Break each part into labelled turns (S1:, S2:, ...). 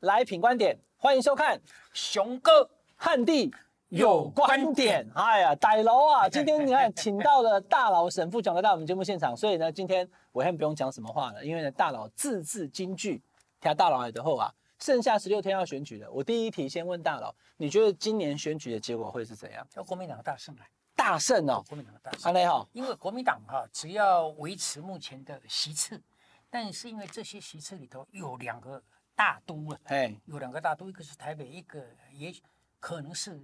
S1: 来品观点，欢迎收看
S2: 熊哥
S1: 汉帝有观点。哎呀，歹楼啊！今天你看，请到了大佬沈富强来到我们节目现场，所以呢，今天我先不用讲什么话了，因为呢，大佬字字金句，听大佬来的后啊，剩下十六天要选举了。我第一题先问大佬，你觉得今年选举的结果会是怎样？
S2: 要国民党大胜啊！
S1: 大胜哦，
S2: 国民党的大胜。
S1: 安内好，
S2: 因为国民党哈，只要维持目前的席次，但是因为这些席次里头有两个。大都啊，哎，有两个大都，一个是台北，一个也可能是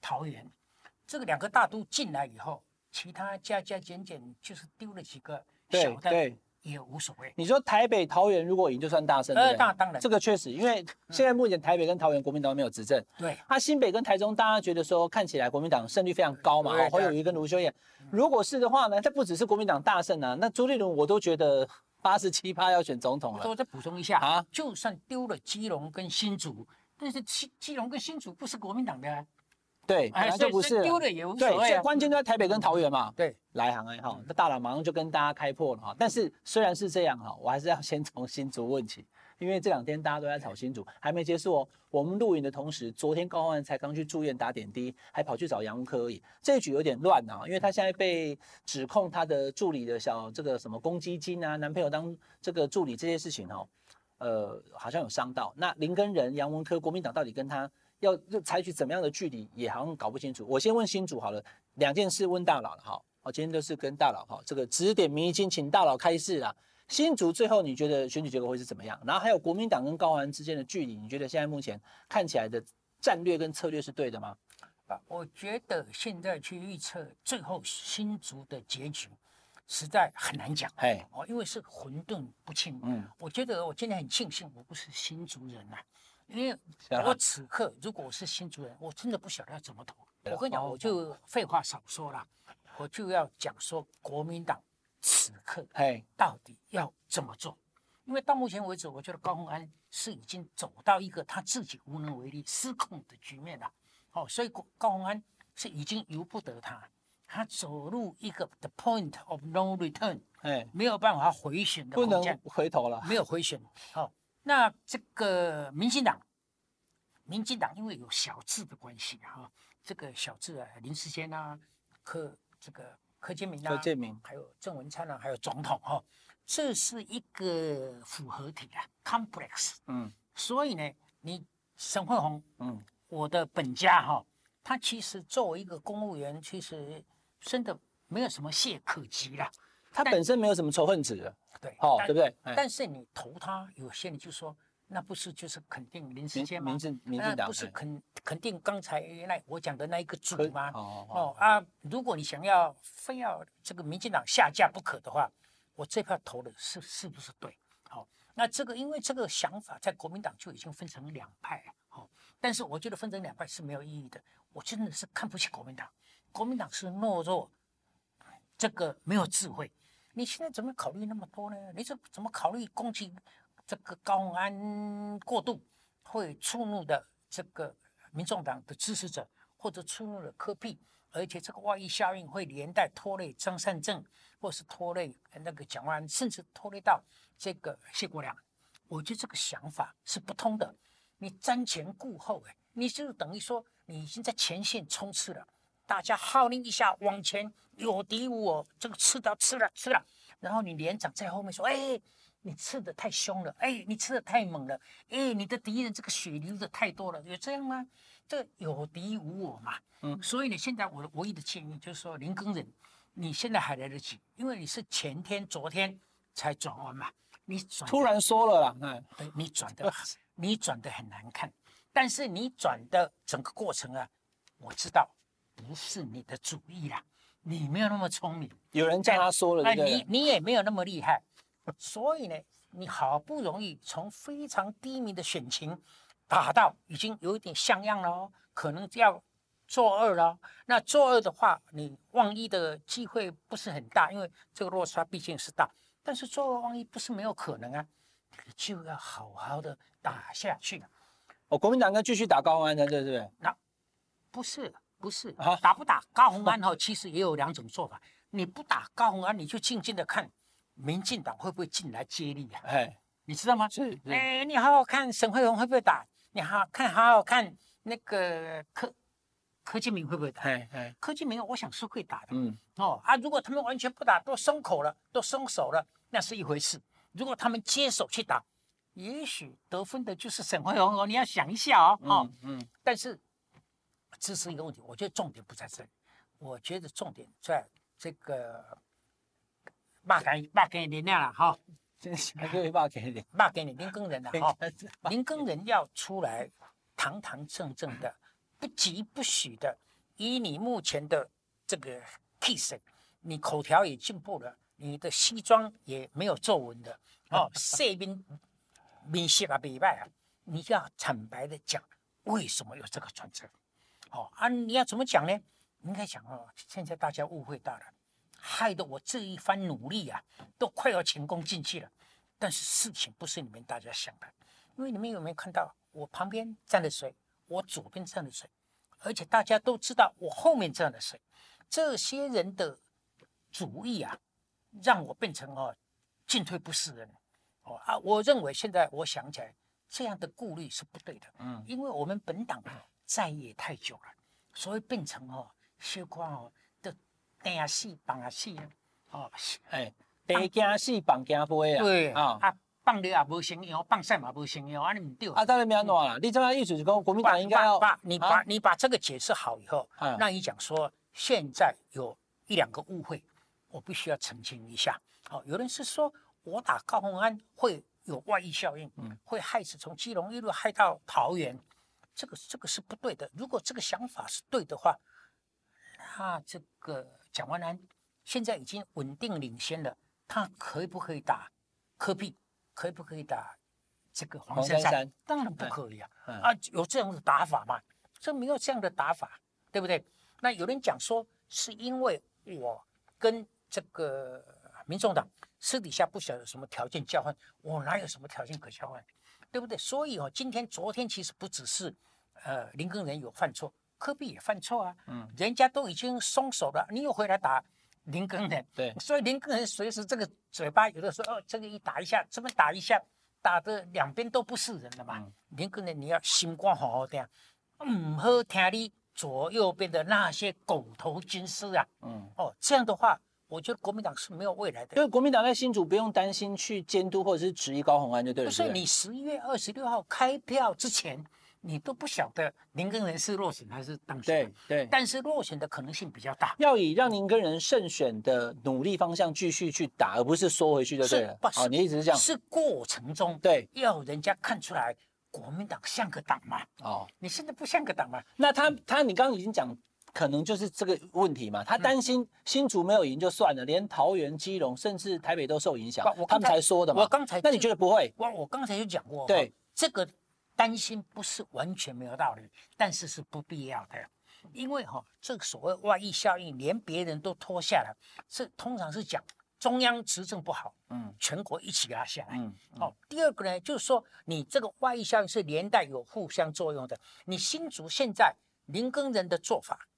S2: 桃园。这个两个大都进来以后，其他加加减减就是丢了几个小的，对，也无所谓。
S1: 你说台北、桃园如果赢就算大胜，
S2: 呃，当当然，
S1: 这个确实，因为现在目前台北跟桃园国民党没有执政，
S2: 对。
S1: 那新北跟台中，大家觉得说看起来国民党胜率非常高嘛，侯友宜跟卢秀燕，如果是的话呢，这不只是国民党大胜啊，那朱立伦我都觉得。八十七趴要选总统了，
S2: 我再补充一下啊，就算丢了基隆跟新竹，但是基基隆跟新竹不是国民党的，啊，
S1: 对，本来就不是，
S2: 丢了也无所谓，啊。
S1: 对，关键就在台北跟桃园嘛。
S2: 对，
S1: 来航哎哈，那大佬马上就跟大家开破了哈。但是虽然是这样哈，我还是要先从新竹问起。因为这两天大家都在炒新竹，还没结束哦。我们录影的同时，昨天高虹安才刚去住院打点滴，还跑去找杨文科而已。这一局有点乱啊，因为他现在被指控他的助理的小这个什么公积金啊，男朋友当这个助理这些事情哦，呃，好像有伤到。那林根仁、杨文科，国民党到底跟他要采取怎么样的距离，也好像搞不清楚。我先问新竹好了，两件事问大佬了哈。我今天都是跟大佬哈，这个指点迷津，请大佬开示啊。新竹最后你觉得选举结果会是怎么样？然后还有国民党跟高虹安之间的距离，你觉得现在目前看起来的战略跟策略是对的吗？
S2: 啊，我觉得现在去预测最后新竹的结局，实在很难讲。哎，哦，因为是混沌不清。嗯，我觉得我今天很庆幸我不是新竹人呐、啊，因为我此刻如果我是新竹人，我真的不晓得要怎么投。我跟你讲，我就废话少说了，我就要讲说国民党。此刻，哎，到底要怎么做？因为到目前为止，我觉得高鸿安是已经走到一个他自己无能为力、失控的局面了。哦，所以高鸿安是已经由不得他，他走入一个 the point of no return，哎，没有办法回旋的，
S1: 不能回头了，
S2: 没有回旋。好，那这个民进党，民进党因为有小智的关系哈，这个小智啊，林世坚啊，柯这个。柯建铭啊，柯建铭，还有郑文灿啊，还有总统哈、哦，这是一个复合体啊，complex。嗯，所以呢，你沈慧宏，嗯，我的本家哈、哦，他其实作为一个公务员，其实真的没有什么懈可击啦。
S1: 他本身没有什么仇恨值的，
S2: 对，
S1: 哦，对不对？
S2: 但是你投他，有些人就说。那不是就是肯定林智坚吗？
S1: 那
S2: 不是肯肯定刚才那我讲的那一个主吗？哦，哦啊！如果你想要非要这个民进党下架不可的话，我这票投的是是不是对？好，那这个因为这个想法在国民党就已经分成两派，好，但是我觉得分成两派是没有意义的。我真的是看不起国民党，国民党是懦弱，这个没有智慧。你现在怎么考虑那么多呢？你怎怎么考虑攻击？这个高安过度会触怒的这个民众党的支持者，或者触怒了柯 P，而且这个外溢效应会连带拖累张善政，或是拖累那个蒋万安，甚至拖累到这个谢国梁。我觉得这个想法是不通的。你瞻前顾后，哎，你就等于说你已经在前线冲刺了，大家号令一下往前，有敌无我，这个刺刀刺了刺了，然后你连长在后面说，哎。你刺得太凶了，哎，你刺得太猛了，哎，你的敌人这个血流的太多了，有这样吗？这有敌无我嘛，嗯，所以呢，现在我的唯一的建议就是说，林耕人，你现在还来得及，因为你是前天、昨天才转弯嘛，你转
S1: 突然说了啦，嗯，
S2: 对，你转的，你转的很难看，但是你转的整个过程啊，我知道不是你的主意啦，你没有那么聪明，
S1: 有人叫他说了，哎，
S2: 你你也没有那么厉害。所以呢，你好不容易从非常低迷的选情打到已经有一点像样了哦，可能要做二了。那做二的话，你万一的机会不是很大，因为这个落差毕竟是大。但是做二万一不是没有可能啊，你就要好好的打下去。
S1: 哦，国民党应该继续打高虹安的，对不对？
S2: 那不是不是，打不打高虹安哈，其实也有两种做法。你不打高虹安，你就静静的看。民进党会不会进来接力啊？哎，你知道吗？
S1: 是，
S2: 哎，你好好看沈慧虹会不会打？你好好看，好好看那个柯柯建明会不会打？
S1: 哎哎，
S2: 柯建明我想是会打的。
S1: 嗯，
S2: 哦啊，如果他们完全不打，都松口了，都松手了，那是一回事。如果他们接手去打，也许得分的就是沈慧虹哦。你要想一下哦。哦
S1: 嗯，嗯，
S2: 但是这是一个问题，我觉得重点不在这里，我觉得重点在这个骂给骂给你那样了哈。
S1: 还可以骂给你，
S2: 骂给你林耕仁了哈。林耕 人要出来堂堂正正的，不疾不徐的，以你目前的这个气势，你口条也进步了，你的西装也没有皱纹的 哦，色面面色啊美白啊，你要坦白的讲，为什么有这个转折？哦啊，你要怎么讲呢？应该讲哦，现在大家误会大了。害得我这一番努力啊，都快要前功尽弃了。但是事情不是你们大家想的，因为你们有没有看到我旁边站的谁，我左边站的谁，而且大家都知道我后面站的谁。这些人的主意啊，让我变成哦进退不是人哦啊！我认为现在我想起来，这样的顾虑是不对的。嗯，因为我们本党在野太久了，所以变成哦，些况哦。等下死，放啊死啊！哦，
S1: 哎，得惊死，放惊飞啊！
S2: 对啊，啊，放了也无成样，放晒嘛无成样，安尼唔对。
S1: 啊，当然没安怎啦，你这样意思是讲国民党应该要
S2: 把你把你把这个解释好以后，那你讲说现在有一两个误会，我必须要澄清一下。哦，有人是说我打高鸿安会有外溢效应，嗯，会害死从基隆一路害到桃园，这个这个是不对的。如果这个想法是对的话，那这个。蒋万安现在已经稳定领先了，他可以不可以打科比可以不可以打这个黄珊珊？当然不可以啊！啊，有这样的打法吗？这没有这样的打法，对不对？那有人讲说，是因为我跟这个民众党私底下不晓得什么条件交换，我哪有什么条件可交换，对不对？所以哦，今天、昨天其实不只是呃林根仁有犯错。柯 P 也犯错啊，嗯，人家都已经松手了，你又回来打林根人，
S1: 对，
S2: 所以林根人随时这个嘴巴有的时候哦，这个一打一下，这边打一下，打的两边都不是人了嘛。嗯、林根人你要心肝好好听，唔好听你左右边的那些狗头军师啊，嗯，哦，这样的话，我觉得国民党是没有未来的。
S1: 因为国民党在新竹不用担心去监督或者是质疑高鸿安就对了。
S2: 所以你十一月二十六号开票之前。你都不晓得林跟人是落选还是当选，
S1: 对对，
S2: 但是落选的可能性比较大。
S1: 要以让林跟人胜选的努力方向继续去打，而不是缩回去就对了。
S2: 是，哦，
S1: 你一直是这样。
S2: 是过程中对，要人家看出来国民党像个党嘛。哦，你现在不像个党嘛？
S1: 那他他，你刚刚已经讲，可能就是这个问题嘛。他担心新竹没有赢就算了，连桃园、基隆甚至台北都受影响，他们才说的嘛。
S2: 我刚才，
S1: 那你觉得不会？
S2: 我我刚才就讲过，
S1: 对
S2: 这个。担心不是完全没有道理，但是是不必要的，因为哈、哦，这个所谓外溢效应，连别人都拖下来，是通常是讲中央执政不好，嗯，全国一起给他下来，嗯，嗯哦，第二个呢，就是说你这个外溢效应是连带有互相作用的，你新竹现在林耕人的做法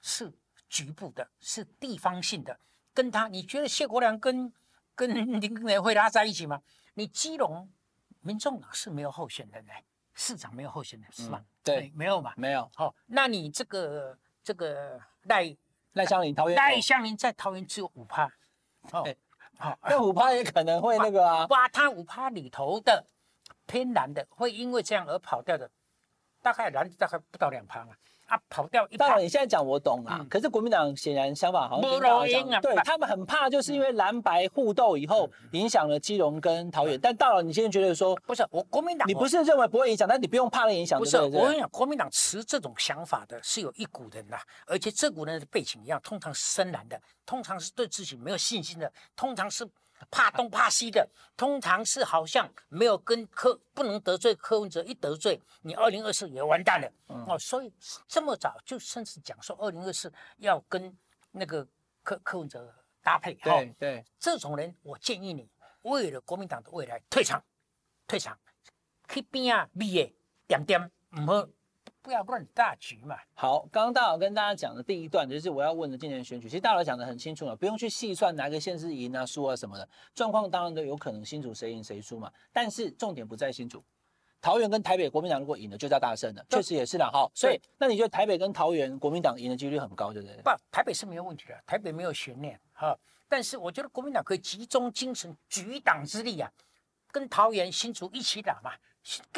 S2: 是局部的，是地方性的，跟他你觉得谢国良跟跟林耕仁会拉在一起吗？你基隆民众党是没有候选人的。市长没有候选人是吧？
S1: 嗯、对，
S2: 没有嘛，
S1: 没有。
S2: 好、哦，那你这个这个赖
S1: 赖香林桃园
S2: 赖香林在桃园只有五趴，哦，
S1: 好、欸，那五趴也可能会那个啊，
S2: 哇他五趴里头的偏蓝的，会因为这样而跑掉的，大概蓝大概不到两趴嘛。啊，跑掉一。
S1: 当然，你现在讲我懂啊。嗯、可是国民党显然想法好像不一样。啊、对他们很怕，就是因为蓝白互斗以后，影响了基隆跟桃园。嗯、但到了你现在觉得说，
S2: 不是我国民党，
S1: 你不是认为不会影响，但你不用怕那影响。
S2: 不是，我跟你讲，国民党持这种想法的是有一股人呐，而且这股人的背景一样，通常是深蓝的，通常是对自己没有信心的，通常是。怕东怕西的，通常是好像没有跟柯不能得罪柯文哲，一得罪你，二零二四也完蛋了。嗯、哦，所以这么早就甚至讲说二零二四要跟那个柯柯文哲搭配。
S1: 对、哦、对，
S2: 这种人我建议你为了国民党的未来退场，退场，去边啊，毕业点点，唔好不要乱大局嘛。
S1: 好，刚刚大佬跟大家讲的第一段就是我要问的今年选举，其实大佬讲的很清楚了，不用去细算哪个县市赢啊、输啊什么的，状况当然都有可能新竹谁赢谁输嘛。但是重点不在新竹，桃园跟台北国民党如果赢了就叫大胜了，确实也是啦。哈，所以那你觉得台北跟桃园国民党赢的几率很高，对不对？
S2: 不，台北是没有问题的，台北没有悬念哈。但是我觉得国民党可以集中精神，举党之力啊，跟桃园新竹一起打嘛。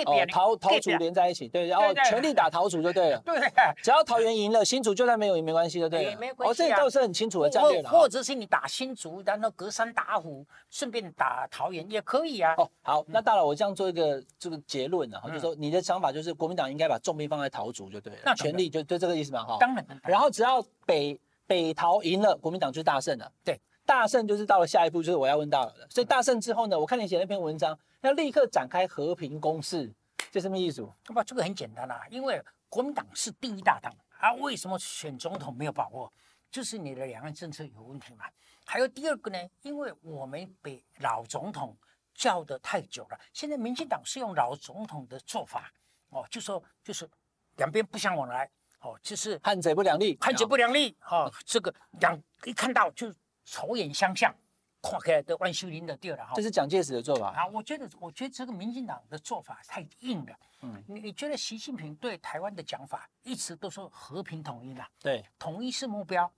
S1: 哦，桃桃竹连在一起，对，然后全力打桃竹就对了。
S2: 对，
S1: 只要桃园赢了，新竹就算没有也没关系的，对。
S2: 没关系。
S1: 哦，这倒是很清楚的战略了。
S2: 或者是你打新竹，然后隔山打虎，顺便打桃园也可以啊。
S1: 哦，好，那大佬，我这样做一个这个结论啊，就是说你的想法就是国民党应该把重兵放在桃竹就对了，那全力就就这个意思嘛，哈。
S2: 当然。
S1: 然后只要北北桃赢了，国民党就大胜了。
S2: 对，
S1: 大胜就是到了下一步，就是我要问大佬的。所以大胜之后呢，我看你写那篇文章，要立刻展开和平攻势。这什么意思？
S2: 不，这个很简单啦、啊，因为国民党是第一大党啊。为什么选总统没有把握？就是你的两岸政策有问题嘛。还有第二个呢，因为我们被老总统叫得太久了。现在民进党是用老总统的做法哦，就说就是两边不相往来哦，就是
S1: 汉贼不两立，
S2: 汉贼不两立哦。这个两一看到就仇眼相向。跨开来的万秀林的地儿了哈，
S1: 这是蒋介石的做法
S2: 啊！我觉得，我觉得这个民进党的做法太硬了。嗯，你你觉得习近平对台湾的讲法一直都说和平统一嘛？
S1: 对，
S2: 统一是目标。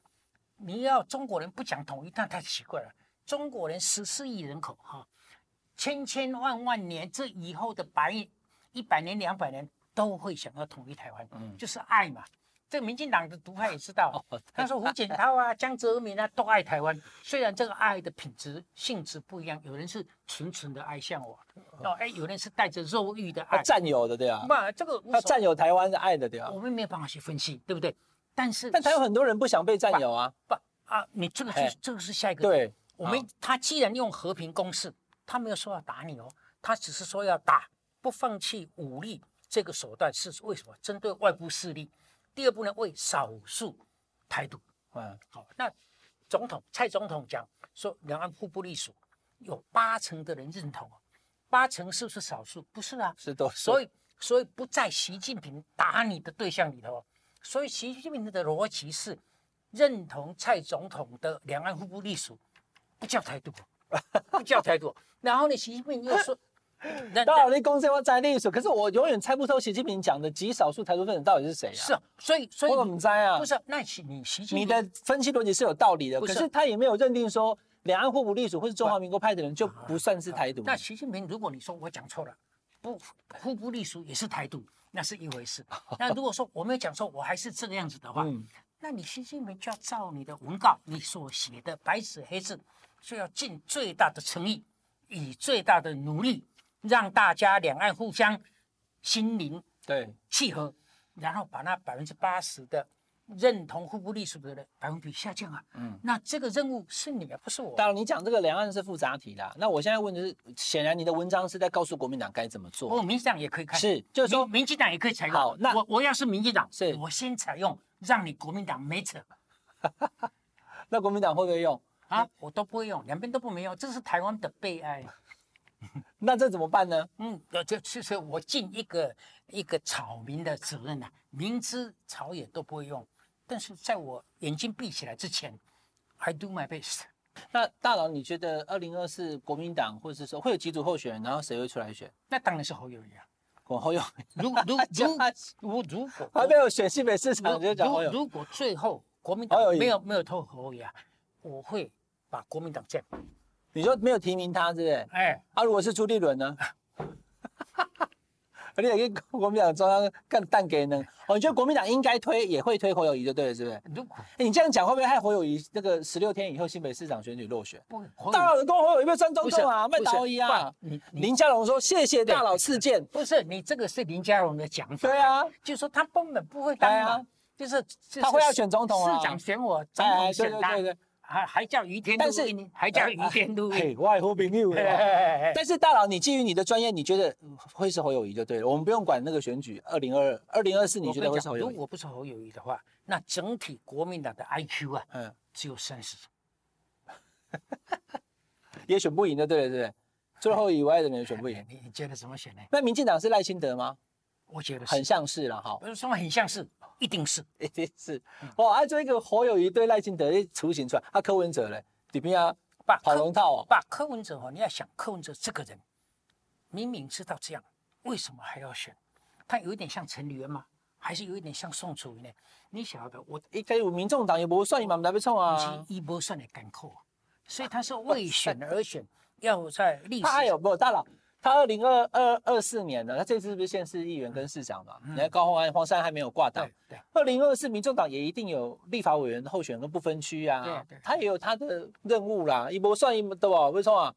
S2: 你要中国人不讲统一，那太奇怪了。中国人十四亿人口哈，千千万万年，这以后的百一百年、两百年都会想要统一台湾，嗯，就是爱嘛。这个民进党的独派也知道，他说胡锦涛啊、江泽民啊都爱台湾，虽然这个爱的品质性质不一样，有人是纯纯的爱向我，哦，哎，有人是带着肉欲的爱，
S1: 占有的对啊，
S2: 不，这个
S1: 他占有台湾的爱的对啊，
S2: 我们没有办法去分析，对不对？但是，
S1: 但他有很多人不想被占有啊，
S2: 不啊，你这个就是这个是下一个
S1: 对，
S2: 我们他既然用和平攻势，他没有说要打你哦，他只是说要打，不放弃武力这个手段是为什么？针对外部势力。第二步呢，为少数台独。嗯，好，那总统蔡总统讲说，两岸互不隶属，有八成的人认同，八成是不是少数？不是啊，
S1: 是多数。
S2: 所以，所以不在习近平打你的对象里头。所以，习近平的逻辑是认同蔡总统的两岸互不隶属，不叫台独，不叫台独。然后呢，习近平又说。
S1: 当然，你公司要在历史，可是我永远猜不透习近平讲的极少数台独分子到底是谁啊？
S2: 是啊，所以所以
S1: 我怎么猜啊？
S2: 不是，那习你习近平，
S1: 你的分析逻辑是有道理的，
S2: 是
S1: 可是他也没有认定说两岸互不隶属或是中华民国派的人就不算是台独。
S2: 那习近平，如果你说我讲错了，不互不隶属也是台独，那是一回事。那如果说我没有讲错，我还是这个样子的话，嗯、那你习近平就要照你的文稿，你所写的白纸黑字，就要尽最大的诚意，以最大的努力。让大家两岸互相心灵对契合，然后把那百分之八十的认同互不隶属的人百分比下降啊。嗯，那这个任务是你们，不是我。
S1: 当然，你讲这个两岸是复杂题啦。那我现在问的是，显然你的文章是在告诉国民党该怎么做。
S2: 哦，民进党也可以看，
S1: 是，就是说
S2: 民进党也可以采用。好，那我我要是民进党，是我先采用，让你国民党没辙。
S1: 那国民党会不会用
S2: 啊？我都不会用，两边都不没用，这是台湾的悲哀。
S1: 那这怎么办呢？
S2: 嗯，就就是我尽一个一个草民的责任呐、啊，明知草野都不会用，但是在我眼睛闭起来之前，I do my best。
S1: 那大佬，你觉得二零二四国民党或者是说会有几组候选人，然后谁会出来选？
S2: 那当然是侯友宜啊，
S1: 我侯友宜。
S2: 如 如如如如果
S1: 还没有选新北市长，就讲。
S2: 如果最后国民党没有没有投侯友宜啊，我会把国民党这样。
S1: 你说没有提名他，是不是？哎、欸，啊，如果是朱立伦呢？你也跟国民党中央干蛋给呢？哦，你觉得国民党应该推，也会推侯友谊就对了，是不是？如果、欸、你这样讲，会不会害侯友谊那个十六天以后新北市长选举落选？不，大佬的公侯友宜被算中中啊，卖侯友宜啊！林佳龙说：“谢谢大佬赐剑。”
S2: 不是你这个是林佳龙的讲法。
S1: 对啊，
S2: 就是说他根本不会当啊，就是、就是、
S1: 他会要选总统啊，
S2: 市长选我，总统选他。
S1: 对对对对
S2: 还还叫于天，但是还叫于天都，
S1: 嘿，外乎朋友。但是大佬，你基于你的专业，你觉得会是侯友宜就对了。我们不用管那个选举，二零二二、二零二四，你觉得会是侯友宜？
S2: 如果不是侯友宜的话，那整体国民党的 IQ 啊，嗯，只有三十，
S1: 也选不赢的，对了，对不对？最后以外的人选不赢，
S2: 你你觉得怎么选呢？
S1: 那民进党是赖清德吗？
S2: 我觉得
S1: 很像是了哈。
S2: 不是说很像是，一定是，
S1: 一定是。哇，啊，这一个侯友谊对赖清德的雏形出来，啊，柯文哲嘞，里边啊，把跑龙套哦，
S2: 把柯文哲哦，你要想柯文哲这个人，明明知道这样，为什么还要选？他有一点像陈履安吗？还是有一点像宋楚瑜呢？你晓得，我
S1: 一开始民众党也不算，你们来不冲啊？
S2: 一波算的干扣，所以他是为选而选，要在历史。他
S1: 还有没有大佬？他二零二二二四年呢，他这次是不是县市议员跟市长嘛？你看高鸿安、黄山还没有挂档。对。二零二四，民众党也一定有立法委员候选跟不分区啊。对对。他也有他的任务啦，一波算一波，对吧？为什么？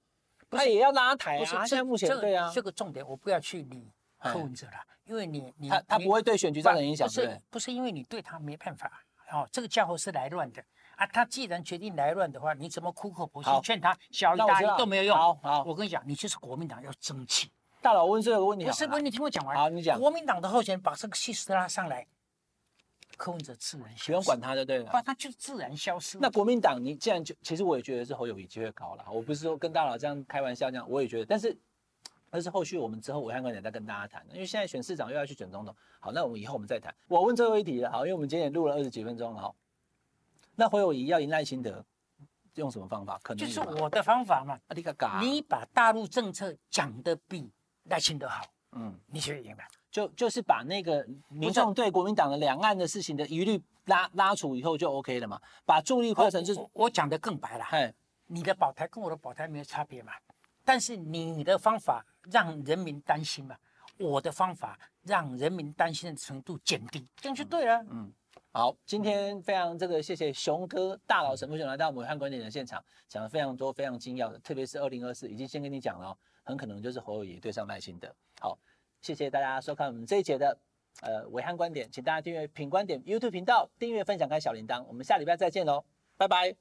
S1: 他也要拉台啊。现在目前对啊。
S2: 这个重点我不要去理柯文哲了，因为你你
S1: 他他不会对选举造成影响，
S2: 不是不是因为你对他没办法哦，这个家伙是来乱的。啊，他既然决定来乱的话，你怎么苦口婆心劝他小一大一都没有用。
S1: 好，好，
S2: 我跟你讲，你就是国民党要争气。
S1: 大佬问这个问题，
S2: 不是，不是，你听我讲完。
S1: 好，你讲。
S2: 国民党的候选人把这个气势拉上来，柯文哲自然消失，
S1: 不用管他就对了。
S2: 不，他就自然消失。
S1: 那国民党，你既然就，其实我也觉得是侯友宜机会高了。我不是说跟大佬这样开玩笑这样，我也觉得。但是，但是后续我们之后暐瀚观点再跟大家谈。因为现在选市长又要去选总统，好，那我们以后我们再谈。我问最后一题了，好，因为我们今天也录了二十几分钟了，哈。那侯友宜要赢赖清德，用什么方法？可能
S2: 就是我的方法嘛。
S1: 啊，你！
S2: 你把大陆政策讲的比赖清德好，嗯，你就赢了。
S1: 就就是把那个民众对国民党的两岸的事情的疑虑拉拉除以后就 OK 了嘛。把助力换成就是
S2: 我讲的更白了，嘿，你的保台跟我的保台没有差别嘛。但是你的方法让人民担心嘛，我的方法让人民担心的程度减低，这样就对了。嗯。
S1: 好，今天非常这个谢谢熊哥大佬沈富雄来到我们伟汉观点的现场，讲了非常多非常精要的，特别是二零二四已经先跟你讲了，很可能就是侯友宜对上赖清德。好，谢谢大家收看我们这一节的呃伟汉观点，请大家订阅品观点 YouTube 频道，订阅分享开小铃铛，我们下礼拜再见喽，拜拜。